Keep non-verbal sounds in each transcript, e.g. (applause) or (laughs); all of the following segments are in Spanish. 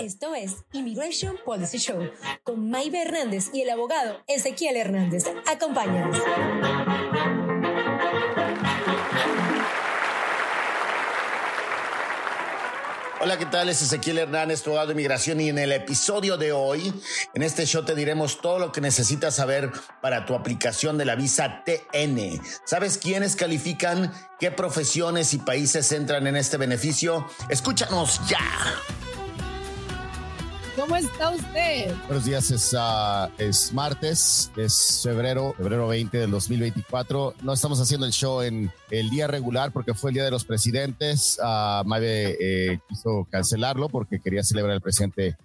Esto es Immigration Policy Show con Maybe Hernández y el abogado Ezequiel Hernández. Acompáñanos. Hola, ¿qué tal? Es Ezequiel Hernández, tu abogado de inmigración y en el episodio de hoy, en este show te diremos todo lo que necesitas saber para tu aplicación de la visa TN. ¿Sabes quiénes califican? ¿Qué profesiones y países entran en este beneficio? Escúchanos ya. ¿Cómo está usted? Buenos días, es, ah, es martes, es febrero, febrero 20 del 2024. No estamos haciendo el show en el día regular porque fue el día de los presidentes. Uh, eh, quiso cancelarlo porque quería celebrar el presidente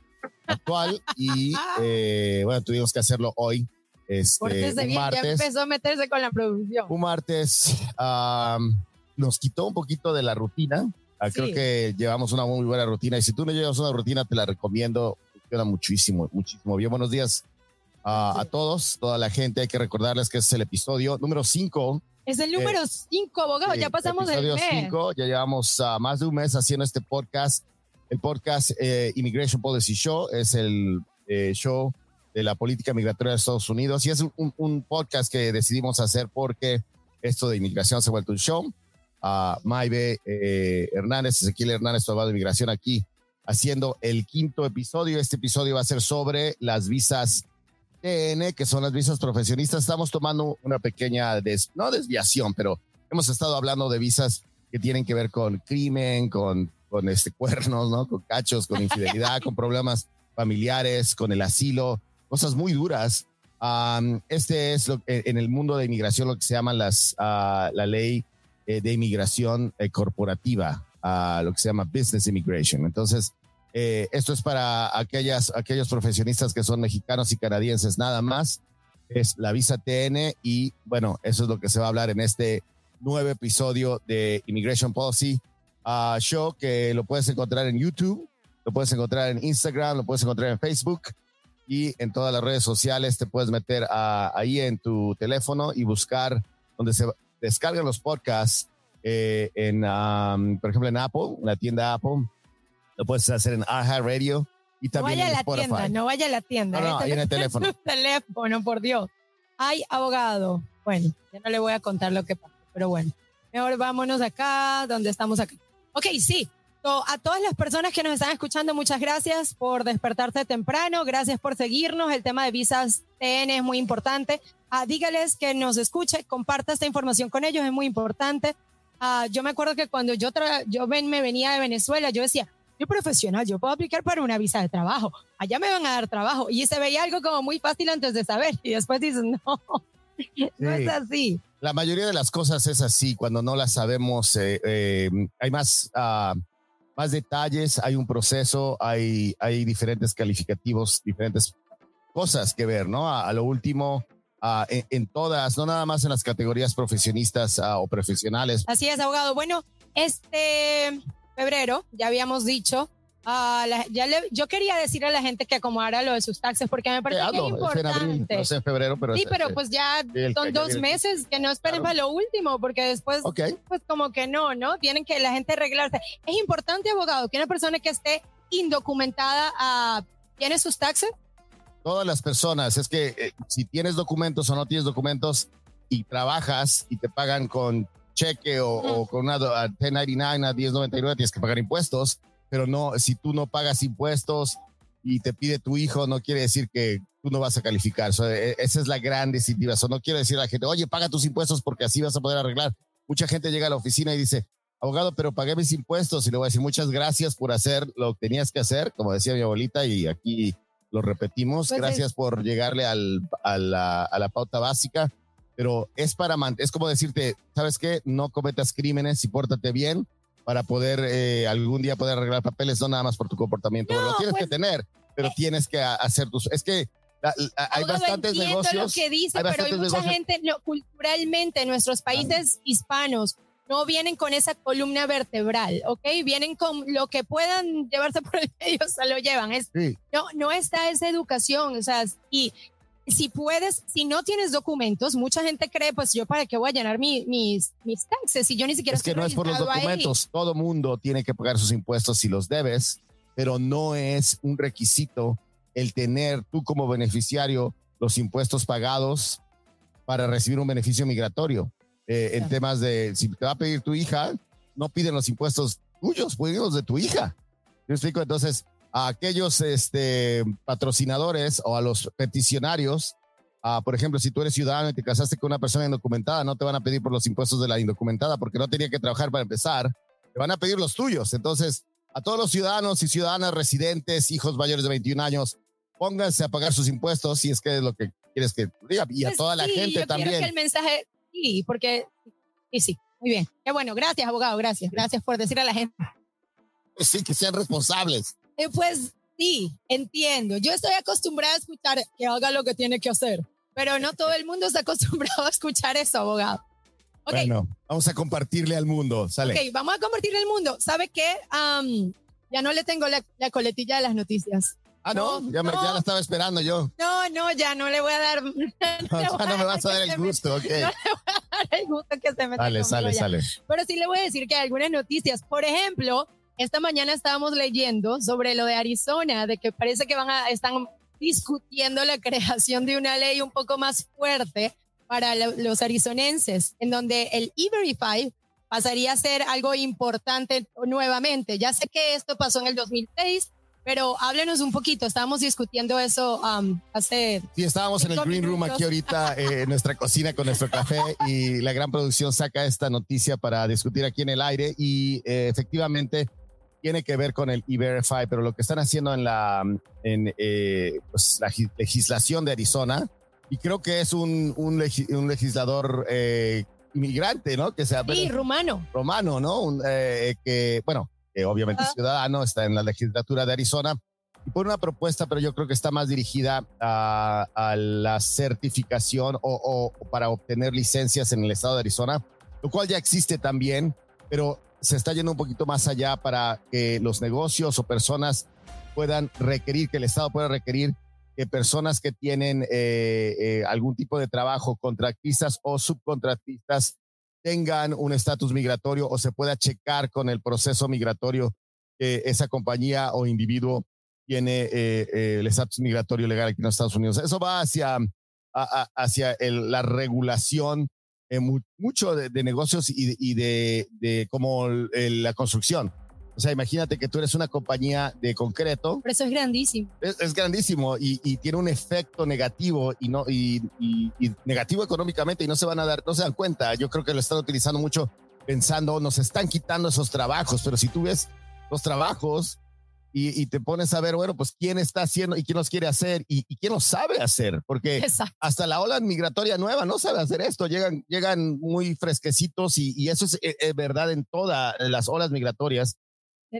actual y eh, bueno, tuvimos que hacerlo hoy. Este, un martes, ya empezó a meterse con la producción. Un martes nos quitó un poquito de la rutina. Ah, creo que llevamos una muy buena rutina y si tú no llevas una rutina te la recomiendo funciona muchísimo, muchísimo. Bien, buenos días a todos, toda la gente. Hay que recordarles que es el episodio número 5. Es el número 5, eh, abogado. ya pasamos el mes. 5. Ya llevamos uh, más de un mes haciendo este podcast. El podcast eh, Immigration Policy Show es el eh, show de la política migratoria de Estados Unidos y es un, un, podcast que decidimos hacer porque esto de inmigración se ha vuelto un show. Uh, Maybe Hernández, Ezequiel Hernández, abogado de inmigración aquí haciendo el quinto episodio. Este episodio va a ser sobre las visas TN, que son las visas profesionistas. Estamos tomando una pequeña, no desviación, pero hemos estado hablando de visas que tienen que ver con crimen, con, con este, cuernos, ¿no? Con cachos, con infidelidad, con problemas familiares, con el asilo, cosas muy duras. este es lo, en el mundo de inmigración lo que se llama las, ah, la ley eh, de inmigración eh, corporativa a lo que se llama business immigration. Entonces, eh, esto es para aquellas, aquellos profesionistas que son mexicanos y canadienses nada más. Es la visa TN y bueno, eso es lo que se va a hablar en este nuevo episodio de Immigration Policy uh, Show que lo puedes encontrar en YouTube, lo puedes encontrar en Instagram, lo puedes encontrar en Facebook y en todas las redes sociales. Te puedes meter ahí en tu teléfono y buscar donde se descargan los podcasts eh, en, por ejemplo, en Apple, en la tienda Apple. Lo puedes hacer en Aha Radio y también no vaya en a la tienda, no vaya a la tienda. No, no, ahí en el teléfono. (laughs) teléfono, por Dios. Ay, abogado. Bueno, ya no le voy a contar lo que pasa, pero bueno. Mejor vámonos acá, donde estamos acá. Ok, sí. a todas las personas que nos están escuchando, muchas gracias por despertarse temprano, gracias por seguirnos. El tema de visas TN es muy importante. Ah, dígales que nos escuche, comparta esta información con ellos, es muy importante. Ah, yo me acuerdo que cuando yo, yo me venía de Venezuela, yo decía, yo profesional, yo puedo aplicar para una visa de trabajo, allá me van a dar trabajo. Y se veía algo como muy fácil antes de saber. Y después dices, (laughs) no, no es así. La mayoría de las cosas es así, cuando no las sabemos, eh, eh, hay más, uh, más detalles, hay un proceso, hay, hay diferentes calificativos, diferentes cosas que ver, ¿no? a lo último, Ah, en, todas, no nada más en las categorías profesionistas ah, o profesionales. Así es, abogado. Bueno, este febrero, ya habíamos dicho, uh, ya yo quería decir a la gente que acomodara lo de sus taxes porque me parece que es importante. no sé en febrero, pero sí, pero pues ya son dos meses que no esperen para lo último porque después, pues como que no, ¿no? Tienen que la gente arreglarse. Es importante, abogado, que una persona que esté indocumentada tiene sus taxes todas las personas, es que eh, si tienes documentos o no tienes documentos y trabajas y te pagan con cheque o, con una 1099 a 1099, tienes que pagar impuestos, pero no, si tú no pagas impuestos y te pide tu hijo, no quiere decir que tú no vas a calificar. E, esa es la gran decisiva. Eso no quiere decir a la gente, oye, paga tus impuestos porque así vas a poder arreglar. Mucha gente llega a la oficina y dice, abogado, pero pagué mis impuestos y le voy a decir muchas gracias por hacer lo que tenías que hacer, como decía mi abuelita, y aquí lo repetimos. Pues Gracias por llegarle al, a, la, a, la, pauta básica, pero es para, es como decirte, ¿sabes qué? No cometas crímenes y pórtate bien para poder eh, algún día poder arreglar papeles, no nada más por tu comportamiento. lo tienes que pues, tener, pero eh, tienes que hacer tus... Es que hay bastantes negocios. lo que dice, pero hay mucha gente, culturalmente, en nuestros países hispanos, no vienen con esa columna vertebral, ¿ok? Vienen con lo que puedan llevarse por el medio, (laughs) se lo llevan. Es, no, no está esa educación, o sea, y si puedes, si no tienes documentos, mucha gente cree, pues yo para qué voy a llenar mis, mis taxes si yo ni siquiera... Es que no es por los documentos, todo mundo tiene que pagar sus impuestos si los debes. pero no es un requisito el tener tú como beneficiario los impuestos pagados para recibir un beneficio migratorio. Eh, en temas de, si te va a pedir tu hija, no piden los impuestos tuyos, piden los de tu hija. ¿Me explico? Entonces, a aquellos este, patrocinadores o a los peticionarios, por ejemplo, si tú eres ciudadano y te casaste con una persona indocumentada, no te van a pedir por los impuestos de la indocumentada porque no tenía que trabajar para empezar, te van a pedir los tuyos. Entonces, a todos los ciudadanos y ciudadanas residentes, hijos mayores de 21 años, pónganse a pagar sus impuestos si es que es lo que quieres que diga. Y a Pues toda la sí, gente yo también. Quiero que el mensaje, sí, porque, sí, sí, muy bien. Qué bueno, gracias, abogado, gracias. Gracias por decir a la gente. Pues sí, que sean responsables. Eh, pues sí, entiendo. Yo estoy acostumbrada a escuchar que haga lo que tiene que hacer, pero no todo el mundo está (laughs) acostumbrado a escuchar eso, abogado. Ok, Bueno, vamos a compartirle al mundo. Sale. ok, vamos a compartir el mundo. ¿Sabe qué? Am, ya no le tengo la, la coletilla de las noticias. Ah, no, No, ya, me- no. ya la estaba esperando yo. No, no, ya no le voy a dar. (laughs) No, No, (laughs) no me vas a dar el gusto, ok. el gusto que se meta Sale, sale, ya. sale. Pero sí le voy a decir que hay algunas noticias. Por ejemplo, esta mañana estábamos leyendo sobre lo de Arizona, de que parece que van a, están discutiendo la (laughs) creación de una ley un poco más fuerte para lo- los arizonenses, en donde el E-Verify pasaría a ser algo importante nuevamente. Ya sé que esto pasó en el 2006, pero háblenos un poquito. Estábamos discutiendo eso um, hace Sí, estábamos en el green room aquí ahorita (laughs) eh, en nuestra cocina con nuestro café y la gran producción saca esta noticia para discutir aquí en el aire y eh, efectivamente tiene que ver con el E-Verify, pero lo que están haciendo en la, en, eh, pues, la gi- legislación de Arizona y creo que es un, un, legi- un legislador eh, inmigrante, ¿no? Que sea sí, rumano. romano, ¿no? Un, eh, que, bueno, que obviamente es ciudadano, está en la legislatura de Arizona, y por una propuesta, pero yo creo que está más dirigida a, a la certificación o, o para obtener licencias en el estado de Arizona, lo cual ya existe también, pero se está yendo un poquito más allá para que los negocios o personas puedan requerir, que el estado pueda requerir que personas que tienen eh, eh, algún tipo de trabajo, contratistas o subcontratistas, tengan un estatus migratorio o se pueda checar con el proceso migratorio que esa compañía o individuo tiene eh, eh, el estatus migratorio legal aquí en los Estados Unidos. Eso va hacia, hacia la regulación eh, mu- mucho de, negocios y, y de, de como el- la construcción. O sea, imagínate que tú eres una compañía de concreto Pero eso es grandísimo. es, es grandísimo y, y tiene un efecto negativo y no y, y- y negativo económicamente y no se van a dar, no se dan cuenta. Yo creo que lo están utilizando mucho pensando, nos están quitando esos trabajos, pero si tú ves los trabajos y, te pones a ver, bueno, pues quién está haciendo y quién los quiere hacer y, quién los sabe hacer, porque Exacto. hasta la ola migratoria nueva no sabe hacer esto, llegan, llegan muy fresquecitos y, eso es, eh, eh, verdad en todas las olas migratorias.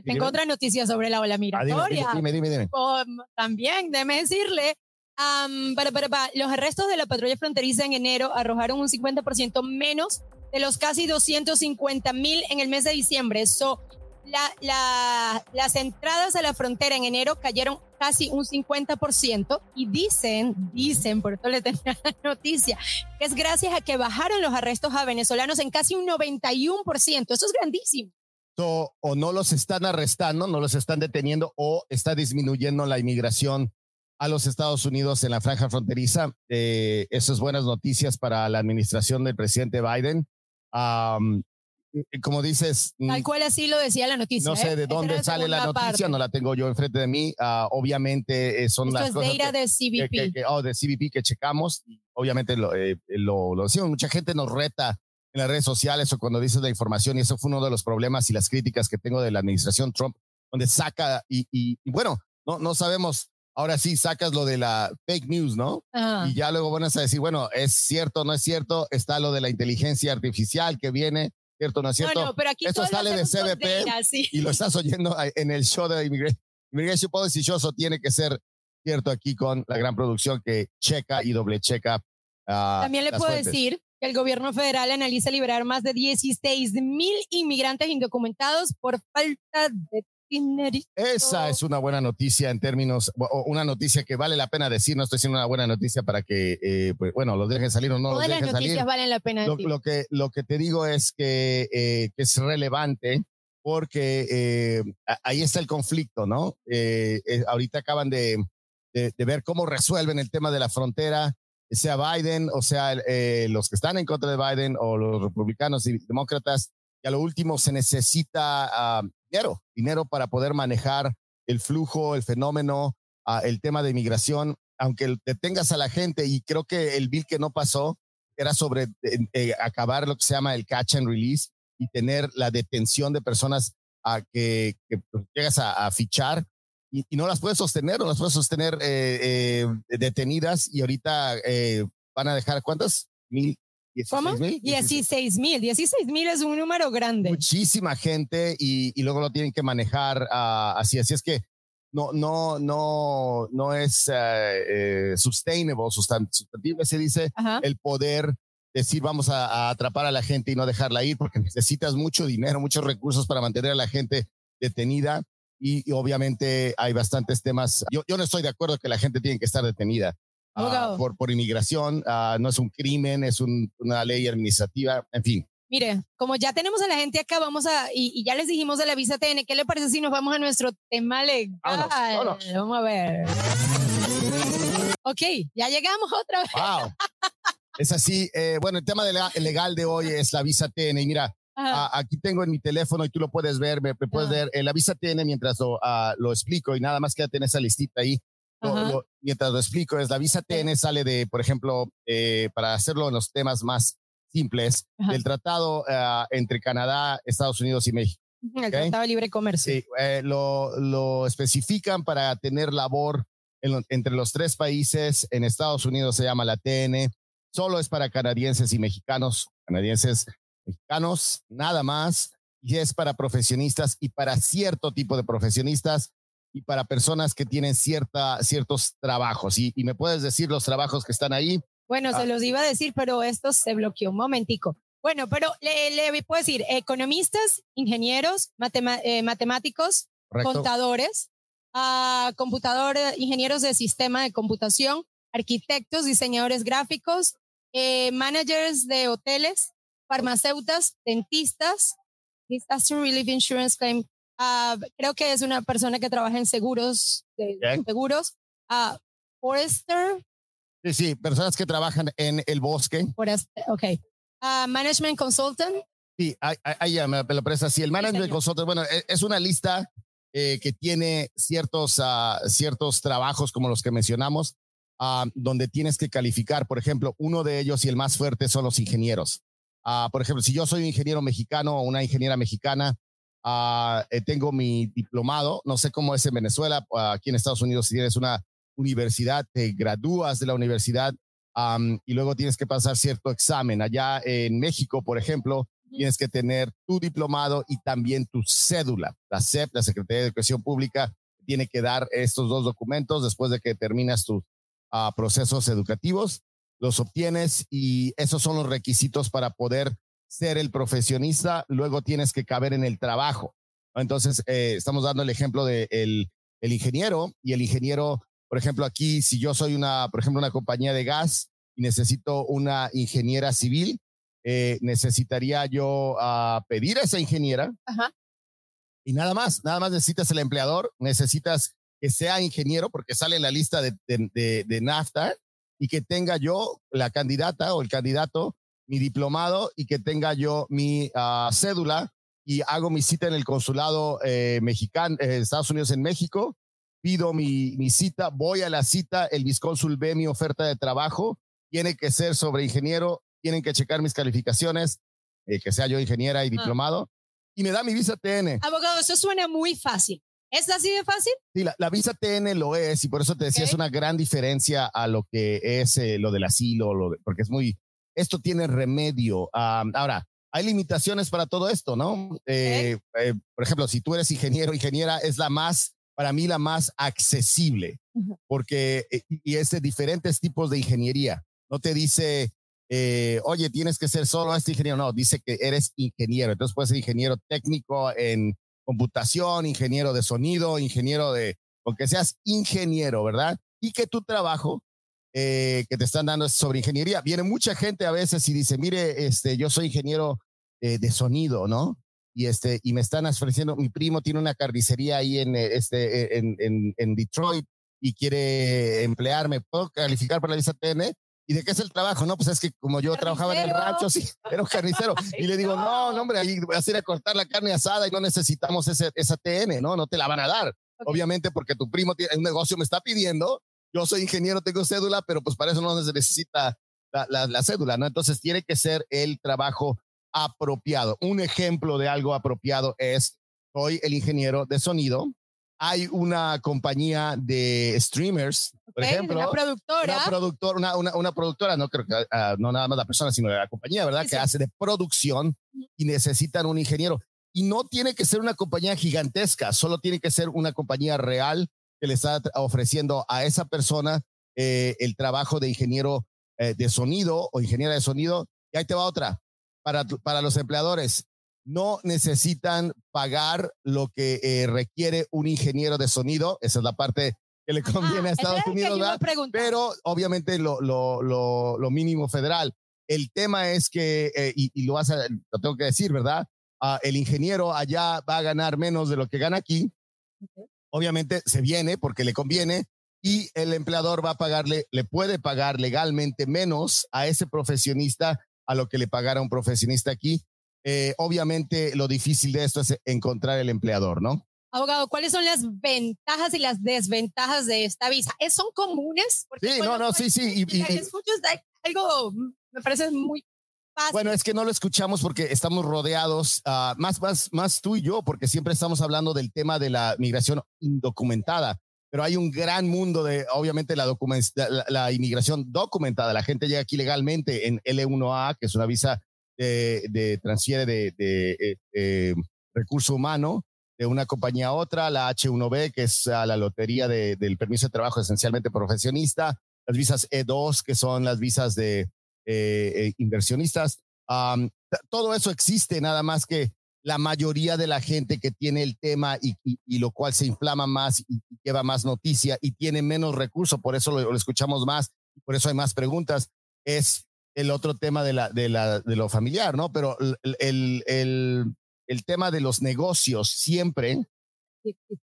Tengo otra noticia sobre la ola Ah, dime, migratoria. dime, dime, dime. Um, también, déjeme decirle, am, para, para, para, los arrestos de la patrulla fronteriza en enero arrojaron un 50% menos de los casi 250 mil en el mes de diciembre. So, la, la- las entradas a la frontera en enero cayeron casi un 50% y dicen, dicen, por eso le tenía la noticia, que es gracias a que bajaron los arrestos a venezolanos en casi un 91%. Eso es grandísimo. So, o no los están arrestando, no los están deteniendo o está disminuyendo la inmigración a los Estados Unidos en la franja fronteriza. Eh, eso es buenas noticias para la administración del presidente Biden. Y como dices, mm, Tal cual así lo decía la noticia. no sé ¿eh? de dónde sale la noticia, parte. no la tengo yo enfrente de mí. Ah, obviamente eh, son Esto las es cosas de CBP. que- que- oh, de CBP que checamos. Obviamente lo, eh, lo, lo decimos. Mucha gente nos reta en las redes sociales o cuando dices la información y eso fue uno de los problemas y las críticas que tengo de la administración Trump, donde saca y, y- y bueno, no, no sabemos. Ahora sí sacas lo de la fake news, ¿no? Ajá. Y ya luego van a decir, bueno, es cierto, no es cierto. Está lo de la inteligencia artificial que viene, cierto, no es cierto. No, no, pero aquí lo sale de CBP data, sí. y lo estás oyendo en el show de Immigra- Immigration Policy Show, eso tiene que ser cierto aquí con la gran producción que checa y doble checa. ah, También le puedo fuentes. decir que el gobierno federal analiza liberar más de 16 mil inmigrantes indocumentados por falta de dinero. Esa es una buena noticia en términos, o una noticia que vale la pena decir, no estoy diciendo una buena noticia para que, eh, pues, bueno, los dejen salir o no los Todas las dejen noticias salir. valen la pena Lo, que, lo que te digo es que, eh, que es relevante porque eh, ahí está el conflicto, ¿no? Ahorita acaban de, de, ver cómo resuelven el tema de la frontera, sea Biden, o sea, los que están en contra de Biden o los republicanos y demócratas, y a lo último se necesita ah, dinero, dinero para poder manejar el flujo, el fenómeno, ah, el tema de inmigración, aunque detengas a la gente, y creo que el bill que no pasó era sobre acabar lo que se llama el catch and release, y tener la detención de personas a que, pues, llegas a, fichar y, no las puedes sostener, no las puedes sostener eh, eh, detenidas y ahorita eh, van a dejar cuántas? Mil. ¿Cómo? 16 mil. 16 mil es un número grande. Muchísima gente y, luego lo tienen que manejar uh, así. Así es que no, no, no, no es uh, sustainable, sustantivo, se dice, el poder decir vamos a, atrapar a la gente y no dejarla ir porque necesitas mucho dinero, muchos recursos para mantener a la gente detenida y, obviamente hay bastantes temas. Yo, yo, no estoy de acuerdo que la gente tiene que estar detenida ah, por, por inmigración, ah, no es un crimen, es una ley administrativa, en fin. Mire, como ya tenemos a la gente acá, vamos a, y, ya les dijimos de la visa TN, ¿qué le parece si nos vamos a nuestro tema legal? Vamos a ver. Ok, ya llegamos otra vez. Wow. Es así. Eh, bueno, el tema de legal de hoy es la visa TN. Y mira, aquí tengo en mi teléfono y tú lo puedes ver, me, puedes ver eh, la visa TN mientras lo, ah, lo, explico y nada más quédate en esa listita ahí. mientras lo explico, es la visa TN sale de, por ejemplo, eh, para hacerlo en los temas más simples, del tratado ah, entre Canadá, Estados Unidos y México. El Tratado de Libre Comercio. Sí, lo, lo, especifican para tener labor entre los tres países. En Estados Unidos se llama la TN, solo es para canadienses y mexicanos, canadienses, mexicanos, nada más, y es para profesionistas y para cierto tipo de profesionistas y para personas que tienen cierta, ciertos trabajos. Y, me puedes decir los trabajos que están ahí. Bueno, se ah. los iba a decir, pero esto se bloqueó un momentico. Bueno, pero le, puedo decir economistas, ingenieros, eh, matemáticos, contadores, uh, ingenieros de sistema de computación, arquitectos, diseñadores gráficos, eh, managers de hoteles, farmacéuticas, dentistas, disaster relief insurance claim. Uh, creo que es una persona que trabaja en seguros, de, seguros. Uh, forester. Sí, sí, personas que trabajan en el bosque. Forester, ok. Uh, management consultant. Sí, ahí ya me lo presta. Sí, el management consultant, bueno, e, es una lista eh, que tiene ciertos, ciertos trabajos como los que mencionamos Ah, donde tienes que calificar. Por ejemplo, uno de ellos y el más fuerte son los ingenieros. Uh, por ejemplo, si yo soy un ingeniero mexicano o una ingeniera mexicana, uh, tengo mi diplomado, no sé cómo es en Venezuela, aquí en Estados Unidos, si tienes una universidad, te gradúas de la universidad um, y luego tienes que pasar cierto examen. Allá en México, por ejemplo, tienes que tener tu diplomado y también tu cédula. La SEP, la Secretaría de Educación Pública, tiene que dar estos dos documentos después de que terminas tu a procesos educativos, los obtienes y esos son los requisitos para poder ser el profesionista. Luego tienes que caber en el trabajo. Entonces, eh, estamos dando el ejemplo de el, el, ingeniero y el ingeniero, por ejemplo, aquí, si yo soy una, por ejemplo, una compañía de gas y necesito una ingeniera civil, eh, necesitaría yo uh, pedir a esa ingeniera. Y nada más, nada más necesitas el empleador, necesitas que sea ingeniero, porque sale en la lista de, de, NAFTA, y que tenga yo la candidata o el candidato, mi diplomado, y que tenga yo mi ah, cédula, y hago mi cita en el consulado eh, mexicano, eh, Estados Unidos en México, pido mi, mi cita, voy a la cita, el viscónsul ve mi oferta de trabajo, tiene que ser sobre ingeniero, tienen que checar mis calificaciones, eh, que sea yo ingeniera y ah. diplomado, y me da mi visa TN. Abogado, eso suena muy fácil. ¿Es así de fácil? Sí, la, visa TN lo es y por eso te decía, es una gran diferencia a lo que es eh, lo del asilo, lo porque es muy, esto tiene remedio. ahora, hay limitaciones para todo esto, ¿no? Eh, eh, por ejemplo, si tú eres ingeniero, ingeniera, es la más, para mí, la más accesible, porque, y es de diferentes tipos de ingeniería. No te dice, oye, tienes que ser solo este ingeniero. No, dice que eres ingeniero. Entonces puedes ser ingeniero técnico en computación, ingeniero de sonido, ingeniero de, porque seas ingeniero, ¿verdad? Y que tu trabajo eh, que te están dando es sobre ingeniería. Viene mucha gente a veces y dice, mire, este, yo soy ingeniero eh, de sonido, ¿no? y, este, y me están ofreciendo, mi primo tiene una carnicería ahí en, eh, este, en, en, en Detroit y quiere emplearme, ¿puedo calificar para la visa TN? ¿Y de qué es el trabajo? No, pues es que como yo trabajaba en el rancho, sí, (laughs) era un carnicero. (laughs) y le digo, no, no, hombre, ahí vas a ir a cortar la carne asada y no necesitamos ese, esa TN, ¿no? No te la van a dar. Obviamente porque tu primo tiene un negocio, me está pidiendo. Yo soy ingeniero, tengo cédula, pero pues para eso no se necesita la, la, la cédula, ¿no? Entonces tiene que ser el trabajo apropiado. Un ejemplo de algo apropiado es, soy el ingeniero de sonido, hay una compañía de streamers, por ejemplo. Una productora. Una, productor, una, una, una, productora, no creo que, uh, no nada más la persona, sino la compañía, ¿verdad? Sí, que sí. hace de producción y necesitan un ingeniero. Y no tiene que ser una compañía gigantesca, solo tiene que ser una compañía real que le está ofreciendo a esa persona eh, el trabajo de ingeniero eh, de sonido o ingeniera de sonido. Y ahí te va otra. Para, para los empleadores, no necesitan pagar lo que eh, requiere un ingeniero de sonido. Esa es la parte que le conviene Ajá, a Estados Unidos, ¿verdad? Pero obviamente lo, lo, lo, lo, mínimo federal. El tema es que, eh, y, y, lo, a, lo tengo que decir, ¿verdad? Uh, el ingeniero allá va a ganar menos de lo que gana aquí. Okay. Obviamente se viene porque le conviene y el empleador va a pagarle, le puede pagar legalmente menos a ese profesionista a lo que le pagara un profesionista aquí eh, obviamente lo difícil de esto es encontrar el empleador, ¿no? Abogado, ¿cuáles son las ventajas y las desventajas de esta visa? ¿Son comunes? Porque, sí, no, no, sí, sí. Y, y, y escuchas algo, me parece muy fácil. Bueno, es que no lo escuchamos porque estamos rodeados, uh, más, más, más tú y yo, porque siempre estamos hablando del tema de la migración indocumentada. Pero hay un gran mundo de, obviamente, la, la, la inmigración documentada. La gente llega aquí legalmente en L1A, que es una visa de, de transfiere de, de, de, recurso humano de una compañía a otra, la H1B, que es a la lotería de, del permiso de trabajo esencialmente profesionista, las visas E2, que son las visas de eh, inversionistas. Todo eso existe, nada más que la mayoría de la gente que tiene el tema y, lo cual se inflama más y, lleva más noticia y tiene menos recursos, por eso lo escuchamos más, por eso hay más preguntas, es el otro tema de, la, de, la, de lo familiar, ¿no? Pero el, el, el, el tema de los negocios siempre,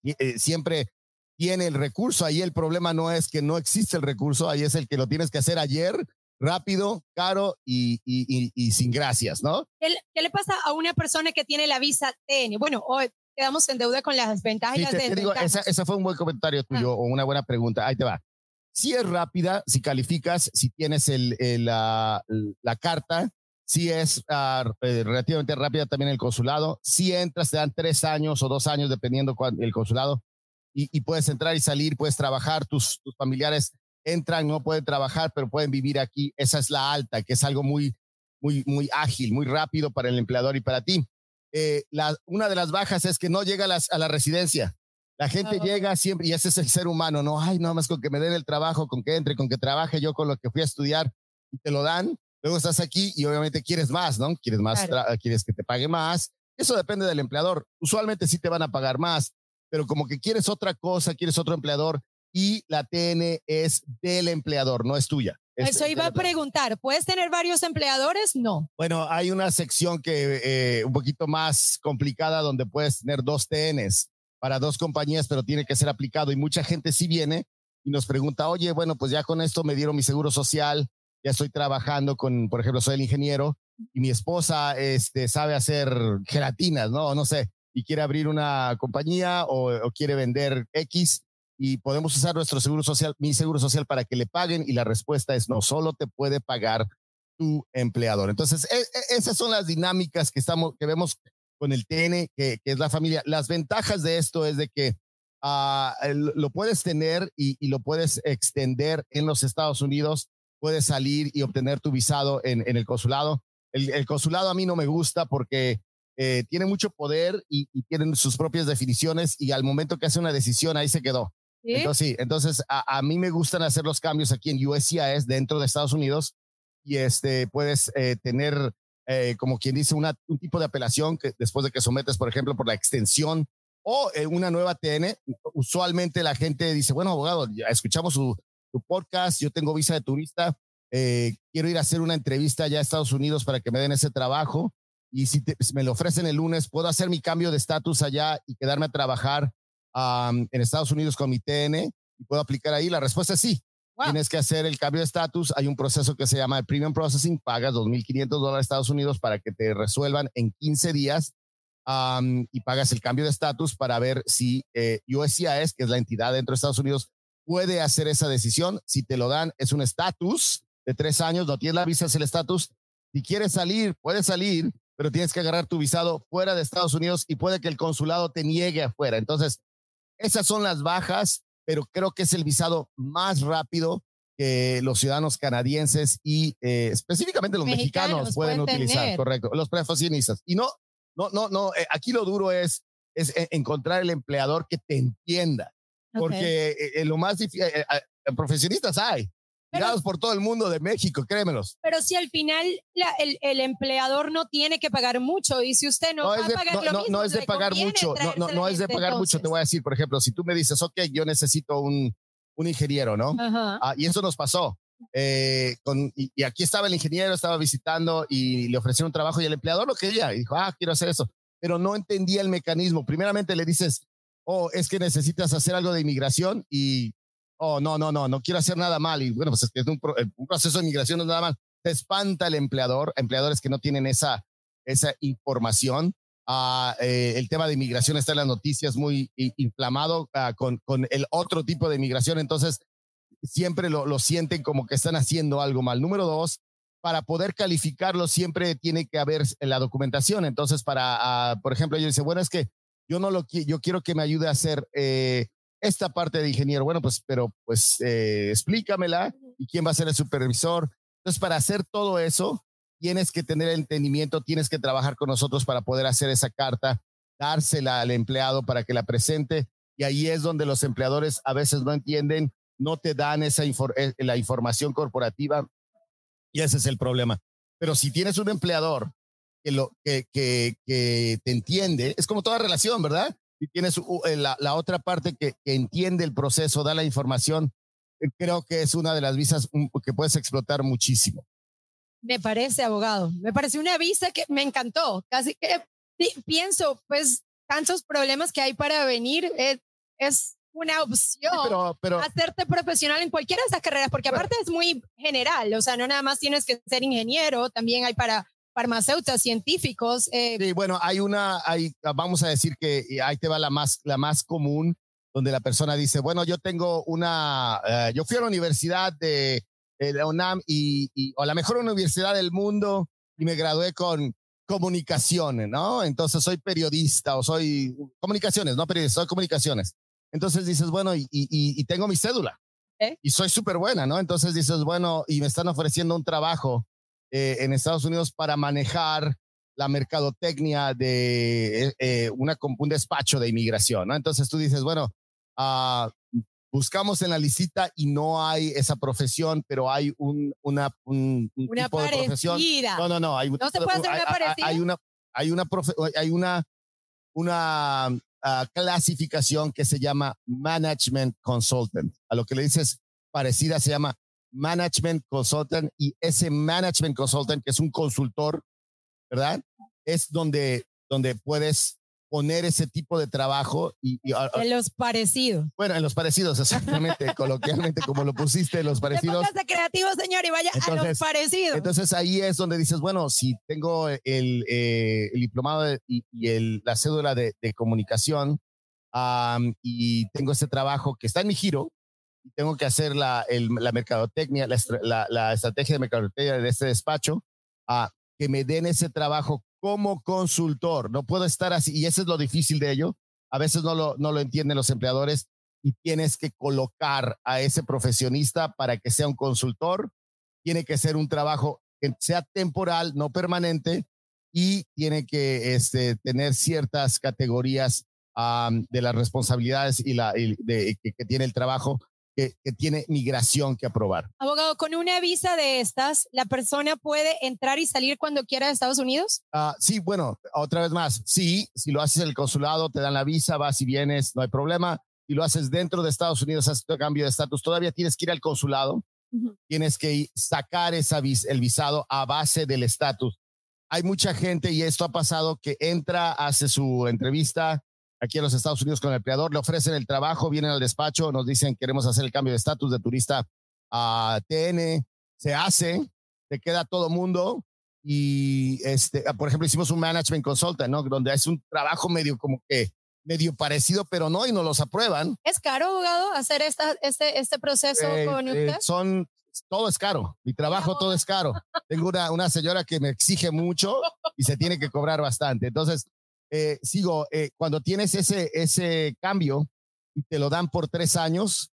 eh, siempre tiene el recurso. Ahí el problema no es que no existe el recurso, ahí es el que lo tienes que hacer ayer, rápido, caro y, y, y, y sin gracias, ¿no? ¿Qué, ¿Qué, le pasa a una persona que tiene la visa TN? Bueno, hoy quedamos en deuda con las ventajas sí, y las te, te digo, esa, esa, fue un buen comentario tuyo ah. o una buena pregunta. Ahí te va si es rápida, si calificas, si tienes el la, carta, si es uh, relativamente rápida también el consulado, si entras, te dan tres años o dos años dependiendo el consulado y, puedes entrar y salir, puedes trabajar, tus, familiares entran, no pueden trabajar, pero pueden vivir aquí. Esa es la alta, que es algo muy, muy, muy ágil, muy rápido para el empleador y para ti. Eh, una de las bajas es que no llega a la residencia. La gente llega siempre, y ese es el ser humano, no, ay, nada más con que me den el trabajo, con que entre, con que trabaje yo con lo que fui a estudiar y te lo dan. Luego estás aquí y obviamente quieres más, ¿no? Quieres más, claro. quieres que te pague más. Eso depende del empleador. Usualmente sí te van a pagar más, pero como que quieres otra cosa, quieres otro empleador y la TN es del empleador, no es tuya. Es Eso iba a preguntar, ¿puedes tener varios empleadores? No. Bueno, hay una sección que eh, un poquito más complicada donde puedes tener dos TNs para dos compañías, pero tiene que ser aplicado y mucha gente sí viene y nos pregunta, oye, bueno, pues ya con esto me dieron mi seguro social, ya estoy trabajando con, por ejemplo, soy el ingeniero y mi esposa este, sabe hacer gelatinas, ¿no? No sé, y quiere abrir una compañía o, o quiere vender X y podemos usar nuestro seguro social, mi seguro social para que le paguen y la respuesta es no, solo te puede pagar tu empleador. Entonces, e, e, esas son las dinámicas que estamos, que vemos con el TN, que, que, es la familia. Las ventajas de esto es de que uh, lo puedes tener y, y, lo puedes extender en los Estados Unidos, puedes salir y obtener tu visado en, en el consulado. El, el, consulado a mí no me gusta porque eh, tiene mucho poder y, y, tienen sus propias definiciones y al momento que hace una decisión ahí se quedó. ¿Sí? Entonces, sí, entonces a, a, mí me gustan hacer los cambios aquí en USCIS dentro de Estados Unidos y este puedes eh, tener eh, como quien dice, un tipo de apelación que después de que sometes, por ejemplo, por la extensión o eh, una nueva TN, usualmente la gente dice, bueno, abogado, ya escuchamos su, podcast, yo tengo visa de turista, eh, quiero ir a hacer una entrevista allá a Estados Unidos para que me den ese trabajo y si, me lo ofrecen el lunes, ¿puedo hacer mi cambio de estatus allá y quedarme a trabajar en Estados Unidos con mi TN? ¿Y puedo aplicar ahí? La respuesta es sí. Tienes que hacer el cambio de estatus. Hay un proceso que se llama el Premium Processing. Pagas 2.500 dólares a Estados Unidos para que te resuelvan en 15 días y pagas el cambio de estatus para ver si eh, USCIS, que es la entidad dentro de Estados Unidos, puede hacer esa decisión. Si te lo dan, es un estatus de tres años, no tienes la visa, es el estatus. Si quieres salir, puedes salir, pero tienes que agarrar tu visado fuera de Estados Unidos y puede que el consulado te niegue afuera. Entonces, esas son las bajas, pero creo que es el visado más rápido que los ciudadanos canadienses y eh, específicamente los mexicanos, pueden, utilizar, correcto, los profesionistas. Y no, no, no, no, eh, aquí lo duro es, es eh, encontrar el empleador que te entienda, porque lo más difícil, profesionistas hay, Mirados por todo el mundo de México, créemelos. Pero si al final el, el, empleador no tiene que pagar mucho y si usted no, va a pagar lo mismo, no es de pagar mucho, no, no, no es de pagar mucho, te voy a decir, por ejemplo, si tú me dices, ok, yo necesito un, un ingeniero, ¿no? Ah, y eso nos pasó. Eh, con, y, aquí estaba el ingeniero, estaba visitando y le ofrecieron un trabajo y el empleador lo quería y dijo, ah, quiero hacer eso, pero no entendía el mecanismo. Primeramente le dices, oh, es que necesitas hacer algo de inmigración y oh, no, no, no, no quiero hacer nada mal. Y bueno, pues es que es un, proceso de migración no es nada mal. Te espanta el empleador, empleadores que no tienen esa, esa información. Ah, eh, el tema de inmigración está en las noticias muy inflamado ah, con, con el otro tipo de inmigración. Entonces, siempre lo, lo sienten como que están haciendo algo mal. Número dos, para poder calificarlo siempre tiene que haber la documentación. Entonces, para, ah, por ejemplo, yo dice, bueno, es que yo no lo yo quiero que me ayude a hacer eh, esta parte de ingeniero. Bueno, pues, pero pues eh, explícamela y quién va a ser el supervisor. Entonces, para hacer todo eso, tienes que tener el entendimiento, tienes que trabajar con nosotros para poder hacer esa carta, dársela al empleado para que la presente. Y ahí es donde los empleadores a veces no entienden, no te dan esa eh, la información corporativa y ese es el problema. Pero si tienes un empleador que, lo, que, que, que te entiende, es como toda relación, ¿verdad? Y tienes eh, la, la otra parte que, entiende el proceso, da la información, eh, creo que es una de las visas que puedes explotar muchísimo. Me parece, abogado. Me parece una visa que me encantó. Casi que pienso, pues, tantos problemas que hay para venir, es, es una opción pero, pero, hacerte profesional en cualquiera de esas carreras, porque aparte es muy general, o sea, no nada más tienes que ser ingeniero, también hay para farmacéuticos, científicos. Eh. Sí, bueno, hay una, hay, vamos a decir que ahí te va la más, la más común, donde la persona dice, bueno, yo tengo una, eh, yo fui a la universidad de, la UNAM y, o la mejor universidad del mundo y me gradué con comunicaciones, ¿no? Entonces soy periodista o soy comunicaciones, no periodista, soy comunicaciones. Entonces dices, bueno, y, y tengo mi cédula. Y soy súper buena, ¿no? Entonces dices, bueno, y me están ofreciendo un trabajo eh, en Estados Unidos para manejar la mercadotecnia de eh, eh, una, un despacho de inmigración, ¿no? Entonces tú dices, bueno, uh, buscamos en la licita y no hay esa profesión, pero hay un, una, un, una tipo de profesión. No, no, no. Hay, no se puede hacer una parecida. Hay una, hay una, hay una, una uh, clasificación que se llama Management Consultant. A lo que le dices parecida se llama Management Consultant y ese Management Consultant, que es un consultor, ¿verdad? Es donde, donde puedes poner ese tipo de trabajo y, en los parecidos. Bueno, en los parecidos, exactamente, (laughs) coloquialmente como lo pusiste, los parecidos. de creativo, señor, y vaya a los parecidos. Entonces ahí es donde dices, bueno, si tengo el, eh, el diplomado y, el, la cédula de, de comunicación y tengo ese trabajo que está en mi giro, y tengo que hacer la, el, la mercadotecnia, la, la, estrategia de mercadotecnia de este despacho, a que me den ese trabajo como consultor. No puedo estar así, y eso es lo difícil de ello. A veces no lo, no lo entienden los empleadores y tienes que colocar a ese profesionista para que sea un consultor. Tiene que ser un trabajo que sea temporal, no permanente, y tiene que este, tener ciertas categorías de las responsabilidades y la de, que, tiene el trabajo que, tiene migración que aprobar. Abogado, con una visa de estas, ¿la persona puede entrar y salir cuando quiera de Estados Unidos? Uh, sí, bueno, otra vez más, sí, si lo haces en el consulado, te dan la visa, vas y vienes, no hay problema. Si lo haces dentro de Estados Unidos, haces tu cambio de estatus, todavía tienes que ir al consulado, tienes que sacar esa el visado a base del estatus. hay mucha gente, y esto ha pasado, que entra, hace su entrevista aquí en los Estados Unidos con el empleador, le ofrecen el trabajo, vienen al despacho, nos dicen queremos hacer el cambio de estatus de turista a TN, se hace, se queda todo mundo y este, por ejemplo, hicimos un management consultant, ¿no? Donde es un trabajo medio como que medio parecido, pero no, y nos los aprueban. ¿Es caro, abogado, hacer esta, este, este proceso Eh, con eh, usted? son, todo es caro. Mi trabajo, todo es caro. Tengo una, una señora que me exige mucho y se tiene que cobrar bastante. Entonces, eh, sigo, eh, cuando tienes ese, ese cambio y te lo dan por tres años,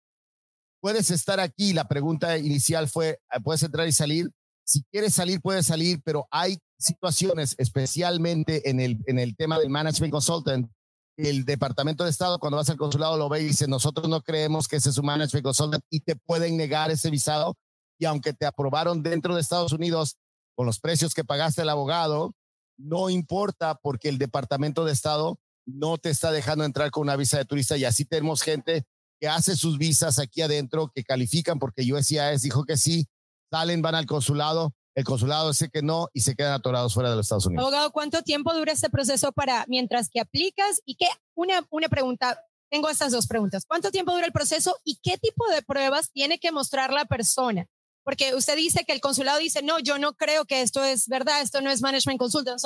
puedes estar aquí. La pregunta inicial fue, eh, ¿puedes entrar y salir? Si quieres salir, puedes salir, pero hay situaciones, especialmente en el, en el tema del management consultant, el Departamento de Estado, cuando vas al consulado, lo ve y dice, nosotros no creemos que ese es un management consultant y te pueden negar ese visado. Y aunque te aprobaron dentro de Estados Unidos con los precios que pagaste el abogado, no importa porque el Departamento de Estado no te está dejando entrar con una visa de turista y así tenemos gente que hace sus visas aquí adentro, que califican porque USCIS dijo que sí, salen, van al consulado, el consulado dice que no y se quedan atorados fuera de los Estados Unidos. Abogado, ¿cuánto tiempo dura este proceso para mientras que aplicas? Y qué, una, una pregunta, tengo estas dos preguntas. ¿Cuánto tiempo dura el proceso y qué tipo de pruebas tiene que mostrar la persona? Porque usted dice que el consulado dice, no, yo no creo que esto es verdad, esto no es management consultant.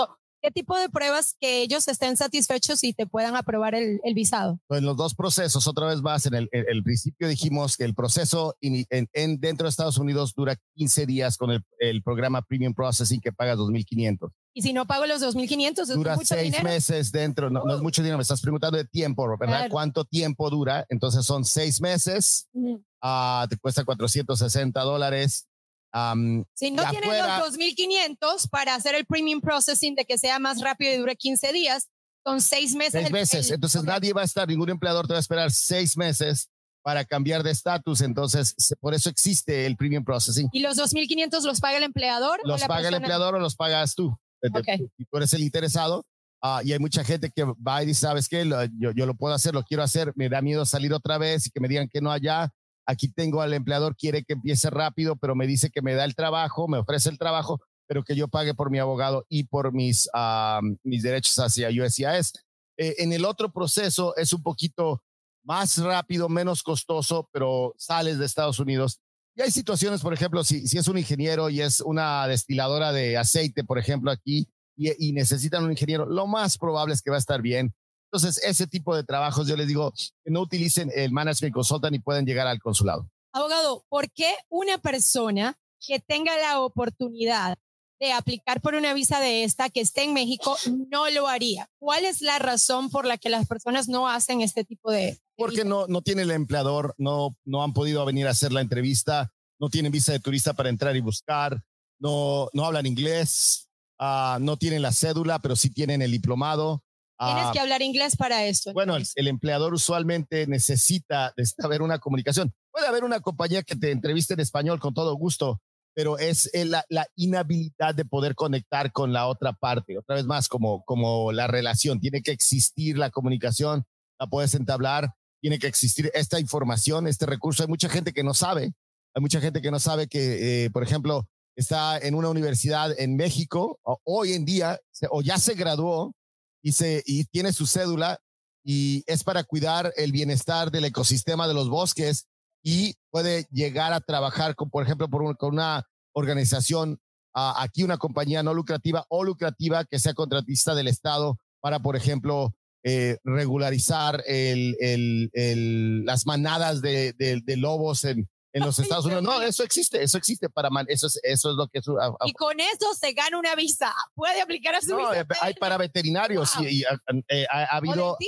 ¿Qué tipo de pruebas que ellos estén satisfechos y te puedan aprobar el, el visado? Pues los dos procesos, otra vez más, en el, el- el principio dijimos que el proceso in- en, en- dentro de Estados Unidos dura 15 días con el, programa Premium Processing que pagas 2.500. Y si no pago los 2.500, es Dura mucho seis dinero. meses dentro, no, no es mucho dinero, me estás preguntando de tiempo, ¿verdad? Claro. ¿Cuánto tiempo dura? Entonces son seis meses, Ujú. ah, te cuesta 460 dólares. Am, Si no tienen los 2.500 para hacer el premium processing de que sea más rápido y dure 15 días, son seis meses. seis el- meses. el- Entonces ok. nadie va a estar, ningún empleador te va a esperar seis meses para cambiar de estatus. Entonces, por eso existe el Premium Processing. ¿Y los 2.500 los paga el empleador? los paga el persona? empleador o los pagas tú. Eh, Ok. Y tú eres el interesado. ah, y hay mucha gente que va y dice, ¿sabes qué? Lo- yo, yo lo puedo hacer, lo quiero hacer. Me da miedo salir otra vez y que me digan que no allá. Aquí tengo al empleador, quiere que empiece rápido, pero me dice que me da el trabajo, me ofrece el trabajo, pero que yo pague por mi abogado y por mis, ah, mis derechos hacia USCIS. Eh, en el otro proceso es un poquito más rápido, menos costoso, pero sales de Estados Unidos y hay situaciones, por ejemplo, si, si es un ingeniero y es una destiladora de aceite, por ejemplo, aquí, y, y necesitan un ingeniero, lo más probable es que va a estar bien. Entonces, ese tipo de trabajos, yo les digo, que no utilicen el management consultant y pueden llegar al consulado. Abogado, ¿por qué una persona que tenga la oportunidad de aplicar por una visa de esta que esté en México no lo haría? ¿Cuál es la razón por la que las personas no hacen este tipo de... de Porque visa? no, no tiene el empleador, no, no han podido venir a hacer la entrevista, no tienen visa de turista para entrar y buscar, no, no hablan inglés, ah, no tienen la cédula, pero sí tienen el diplomado. Tienes ah, que hablar inglés para esto. Bueno, el, el empleador usualmente necesita haber (laughs) una comunicación. Puede haber una compañía que te entreviste en español con todo gusto, pero es eh, la, la inhabilidad de poder conectar con la otra parte. Otra vez más, como, como la relación. Tiene que existir la comunicación, la puedes entablar, tiene que existir esta información, este recurso. Hay mucha gente que no sabe. Hay mucha gente que no sabe que, eh, por ejemplo, está en una universidad en México o- hoy en día o ya se graduó y, se, y tiene su cédula y es para cuidar el bienestar del ecosistema de los bosques y puede llegar a trabajar con, por ejemplo, por un- con una organización, ah, aquí una compañía no lucrativa o lucrativa que sea contratista del Estado para, por ejemplo, eh, regularizar el, el, el- las manadas de, de- de lobos en, en los Estados Unidos. No, eso existe, eso existe para, man- eso es, eso es lo que es. ah, ah, Y con eso se gana una visa. Puede aplicar a su no, visa. eh, hay para veterinarios Wow. y, y, ah, eh, ha, ha habido. eh,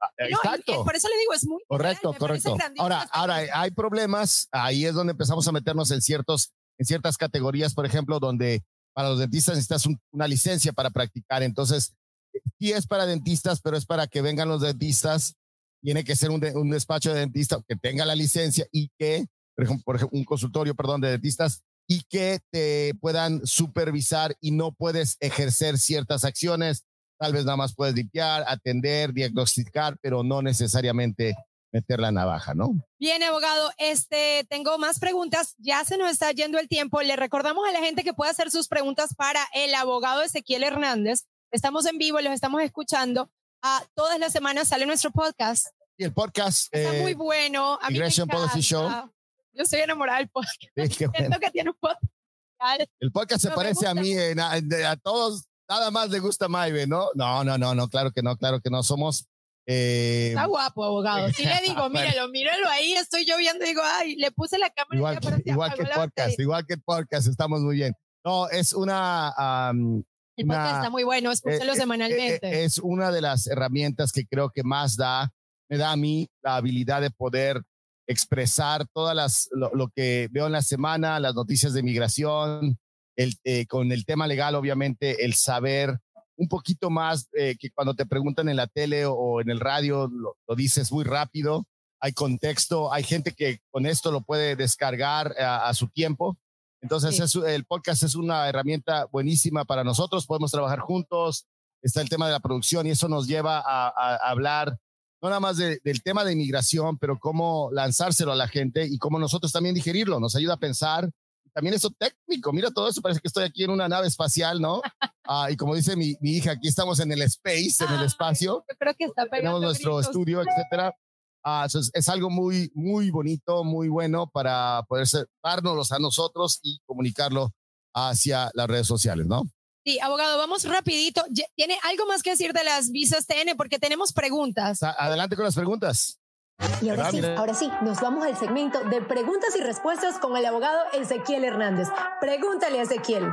ah, No, exacto. por eso le digo, es muy Correcto, correcto. Ahora, esta ahora hay problemas. Ahí es donde empezamos a meternos en ciertos, en ciertas categorías, por ejemplo, donde para los dentistas necesitas un- una licencia para practicar. Entonces, sí es para dentistas, pero es para que vengan los dentistas. Tiene que ser un, de- un despacho de dentista que tenga la licencia y que, por ejemplo, un consultorio, perdón, de dentistas y que te puedan supervisar y no puedes ejercer ciertas acciones. Tal vez nada más puedes limpiar, atender, diagnosticar, pero no necesariamente meter la navaja, ¿no? Bien, abogado, este, tengo más preguntas. Ya se nos está yendo el tiempo. Le recordamos a la gente que puede hacer sus preguntas para el abogado Ezequiel Hernández. Estamos en vivo, los estamos escuchando. Ah, todas las semanas sale nuestro podcast. Y el podcast. Está muy bueno. A mí. Show. Yo estoy enamorada del podcast. Sí, (laughs) bueno. Siento que tiene un podcast. El podcast se No parece a mí, en- a, a todos, nada más le gusta Maive, ¿no? No, no, no, no, claro que no, claro que no. Somos. eh, Está guapo, abogado. (laughs) Sí le digo, Bueno. míralo, míralo ahí. Estoy yo viendo y digo, ay, le puse la cámara. igual que, se igual que el podcast, igual que el podcast, estamos muy bien. No, es una. am, El podcast una- está muy bueno, escúchelo eh, eh, semanalmente. eh, es una de las herramientas que creo que más da, me da a mí la habilidad de poder expresar todas las, lo, lo que veo en la semana, las noticias de migración, el, eh, con el tema legal, obviamente, el saber un poquito más eh, que cuando te preguntan en la tele o en el radio, lo, lo dices muy rápido, hay contexto, hay gente que con esto lo puede descargar a, a su tiempo. Entonces, Sí. es- el podcast es una herramienta buenísima para nosotros, podemos trabajar juntos, está el tema de la producción y eso nos lleva a, a- a hablar no nada más de- del tema de inmigración, pero cómo lanzárselo a la gente y cómo nosotros también digerirlo, nos ayuda a pensar. También eso técnico, mira todo eso, parece que estoy aquí en una nave espacial, ¿no? (laughs) Ah, y como dice mi, mi hija, aquí estamos en el space, en el espacio Yo creo que está tenemos nuestro gritos. estudio, etcétera. Ah, es, es algo muy, muy bonito, muy bueno para poder ser- dárnoslos a nosotros y comunicarlo hacia las redes sociales, ¿no? Sí, abogado, vamos rapidito. ¿Tiene algo más que decir de las visas TN? Porque tenemos preguntas. Adelante con las preguntas. Y ahora Ah, sí, ahora sí, nos vamos al segmento de preguntas y respuestas con el abogado Ezequiel Hernández. Pregúntale a Ezequiel.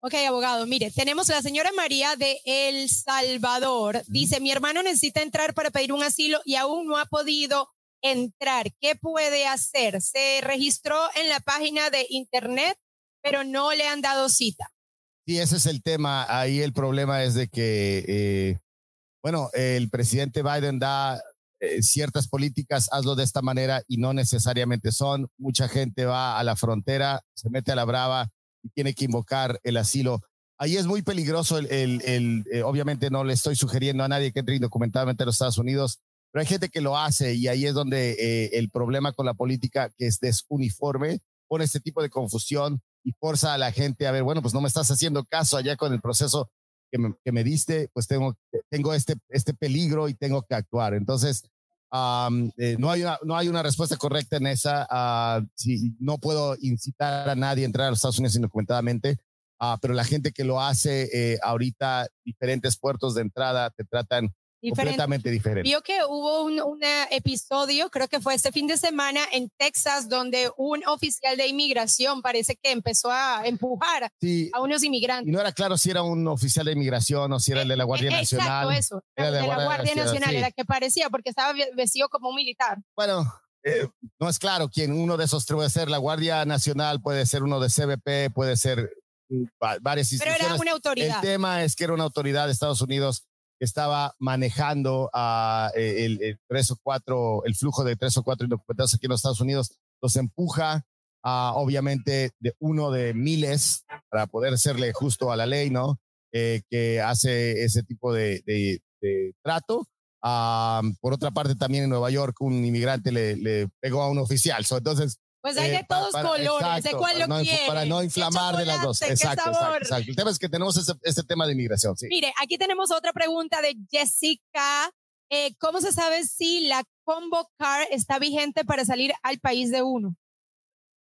Ok, abogado, mire, tenemos la señora María de El Salvador. Dice, mi hermano necesita entrar para pedir un asilo y aún no ha podido entrar. ¿Qué puede hacer? Se registró en la página de internet, pero no le han dado cita. Sí, ese es el tema. Ahí el problema es de que, eh, bueno, el presidente Biden da eh, ciertas políticas, hazlo de esta manera y no necesariamente son. Mucha gente va a la frontera, se mete a la brava y tiene que invocar el asilo. Ahí es muy peligroso. El, el- el, eh, obviamente no le estoy sugiriendo a nadie que entre indocumentadamente a los Estados Unidos, pero hay gente que lo hace y ahí es donde el problema con la política que es desuniforme pone este tipo de confusión y forza a la gente a ver, bueno, pues no me estás haciendo caso allá con el proceso que me, que me diste, pues tengo, tengo este, este peligro y tengo que actuar. Entonces, am, eh, no, hay una, no hay una respuesta correcta en esa. ah, si no puedo incitar a nadie a entrar a los Estados Unidos indocumentadamente, ah, pero la gente que lo hace eh, ahorita, diferentes puertos de entrada te tratan Diferente. completamente diferente. Vio que hubo un, un episodio, creo que fue este fin de semana en Texas, donde un oficial de inmigración parece que empezó a empujar Sí, a unos y inmigrantes. no era claro si era un oficial de inmigración o si era el de la Guardia Eh, Nacional. Exacto, eso. Era de, la Guardia Nacional, sí. era que parecía, porque estaba ve- vestido como un militar. Bueno, eh, no es claro quién uno de esos puede ser la Guardia Nacional, puede ser uno de CBP, puede ser mm, va- varias Pero instituciones. era una autoridad. El tema es que era una autoridad de Estados Unidos que estaba manejando a el, el tres o cuatro, el flujo de tres o cuatro indocumentados aquí en los Estados Unidos, los empuja a, obviamente, de uno de miles para poder serle justo a la ley, ¿no? Eh, que hace ese tipo de, de- de trato. Ah, por otra parte, también en Nueva York, un inmigrante le, le pegó a un oficial. So, entonces, Pues hay eh, de todos para- colores, de cuál lo no, quiere. Para no ¿Qué inflamar de las dos. Exacto, exacto, exacto. El tema es que tenemos ese, este tema de inmigración, sí. Mire, aquí tenemos otra pregunta de Jessica. Eh, ¿Cómo se sabe si la Combo Car está vigente para salir al país de uno?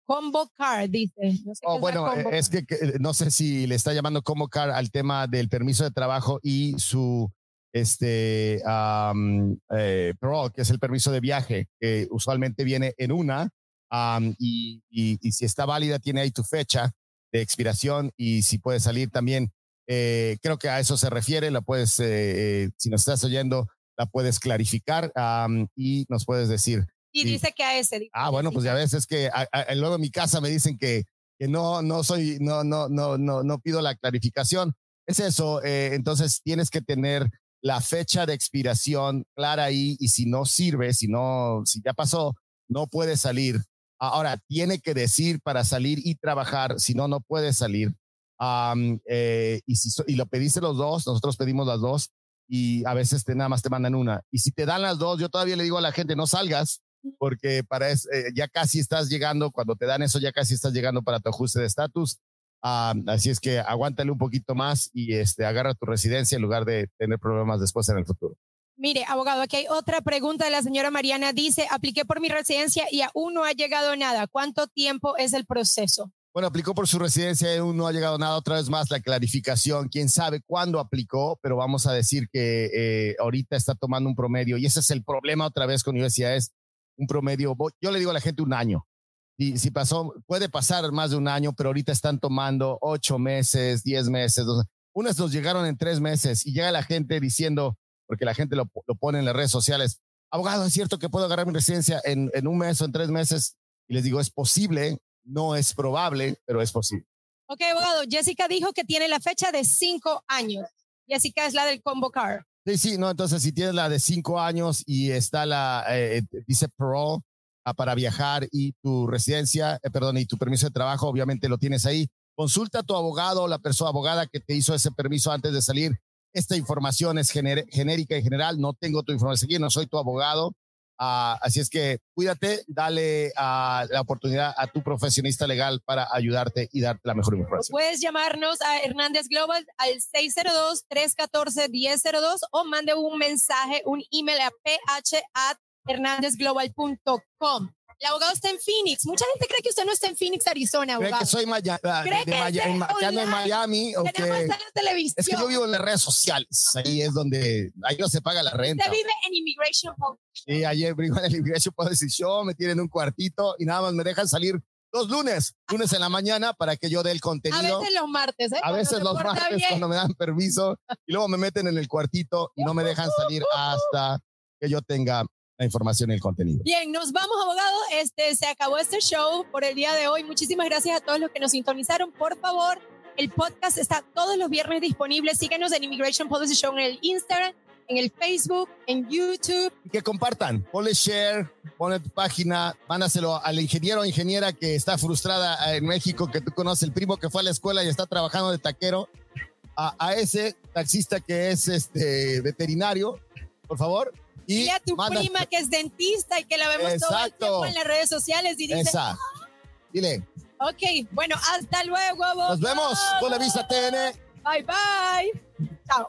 Combo Car, dice. No sé qué Oh, bueno, Combo es que, que, no sé si le está llamando como car al tema del permiso de trabajo y su este am, eh, parole, que es el permiso de viaje, que usualmente viene en una am, y, y- y si está válida tiene ahí tu fecha de expiración y si puede salir también. eh, creo que a eso se refiere, la puedes, eh, eh, si nos estás oyendo, la puedes clarificar am, y nos puedes decir Y sí. dice que a ese. Ah, bueno, pues ya ves, es que a- a- luego en mi casa me dicen que, que no, no soy, no, no, no, no, no pido la clarificación. Es eso, eh, entonces tienes que tener la fecha de expiración clara ahí y si no sirve, si no, si ya pasó, no puede salir. Ahora, tiene que decir para salir y trabajar, si no, no puede salir. Am, eh, y, si, y lo pediste los dos, nosotros pedimos las dos. y a veces te nada más te mandan una. Y si te dan las dos, yo todavía le digo a la gente, no salgas, porque para es, eh, ya casi estás llegando, cuando te dan eso, ya casi estás llegando para tu ajuste de estatus. Ah, así es que aguántale un poquito más y este, agarra tu residencia en lugar de tener problemas después en el futuro. Mire, abogado, aquí hay otra pregunta de la señora Mariana. Dice, apliqué por mi residencia y aún no ha llegado nada. ¿Cuánto tiempo es el proceso? Bueno, aplicó por su residencia y aún no ha llegado nada. Otra vez más la clarificación. Quién sabe cuándo aplicó, pero vamos a decir que eh, ahorita está tomando un promedio y ese es el problema otra vez con universidades. Un promedio, yo le digo a la gente un año. Y si pasó, puede pasar más de un año, pero ahorita están tomando ocho meses, diez meses. Unas nos llegaron en tres meses y llega la gente diciendo, porque la gente lo, lo, pone en las redes sociales. Abogado, ¿es cierto que puedo agarrar mi residencia en, en un mes o en tres meses? Y les digo, es posible, no es probable, pero es posible. Ok, abogado, Jessica dijo que tiene la fecha de cinco años. Jessica es la del convocar. Sí, sí, no, entonces si tienes la de cinco años y está la, eh, dice parole ah, para viajar y tu residencia, eh, perdón, y tu permiso de trabajo, obviamente lo tienes ahí. Consulta a tu abogado la persona abogada que te hizo ese permiso antes de salir esta información es genérica en general, no tengo tu información aquí, no soy tu abogado. Uh, así es que cuídate, dale uh, la oportunidad a tu profesionista legal para ayudarte y darte la mejor información. Puedes llamarnos a Hernández Global al 602-314-1002 o mande un mensaje, un email a ph@hernandezglobal.com. El abogado está en Phoenix. Mucha gente cree que usted no está en Phoenix, Arizona, abogado. Cree que soy Maya, ah, de, de Maya, en, en, en, Miami. Okay. en la televisión. Es que yo vivo en las redes sociales. Ahí es donde, ahí no se paga la renta. Usted vive en Immigration Policy. Sí, ayer vivo en el Immigration Policy Show, me tienen un cuartito y nada más me dejan salir los lunes, lunes en la mañana para que yo dé el contenido. A veces los martes, ¿eh? A veces los martes bien. cuando me dan permiso y luego me meten en el cuartito y no me dejan salir hasta que yo tenga la información y el contenido. Bien, nos vamos, abogado. Este, se acabó este show por el día de hoy. Muchísimas gracias a todos los que nos sintonizaron. Por favor, el podcast está todos los viernes disponible. Síguenos en Immigration Policy Show en el Instagram, en el Facebook, en YouTube. Y que compartan. Ponle share, ponle tu página, mándaselo al ingeniero o ingeniera que está frustrada en México, que tú conoces, el primo que fue a la escuela y está trabajando de taquero. A, a ese taxista que es este veterinario, por favor, y Dile a tu manda... prima que es dentista y que la vemos Exacto. todo el tiempo en las redes sociales y dice, Exacto. Dile. Ok, bueno, hasta luego. Nos vemos con la vista TN. Bye bye. Chao.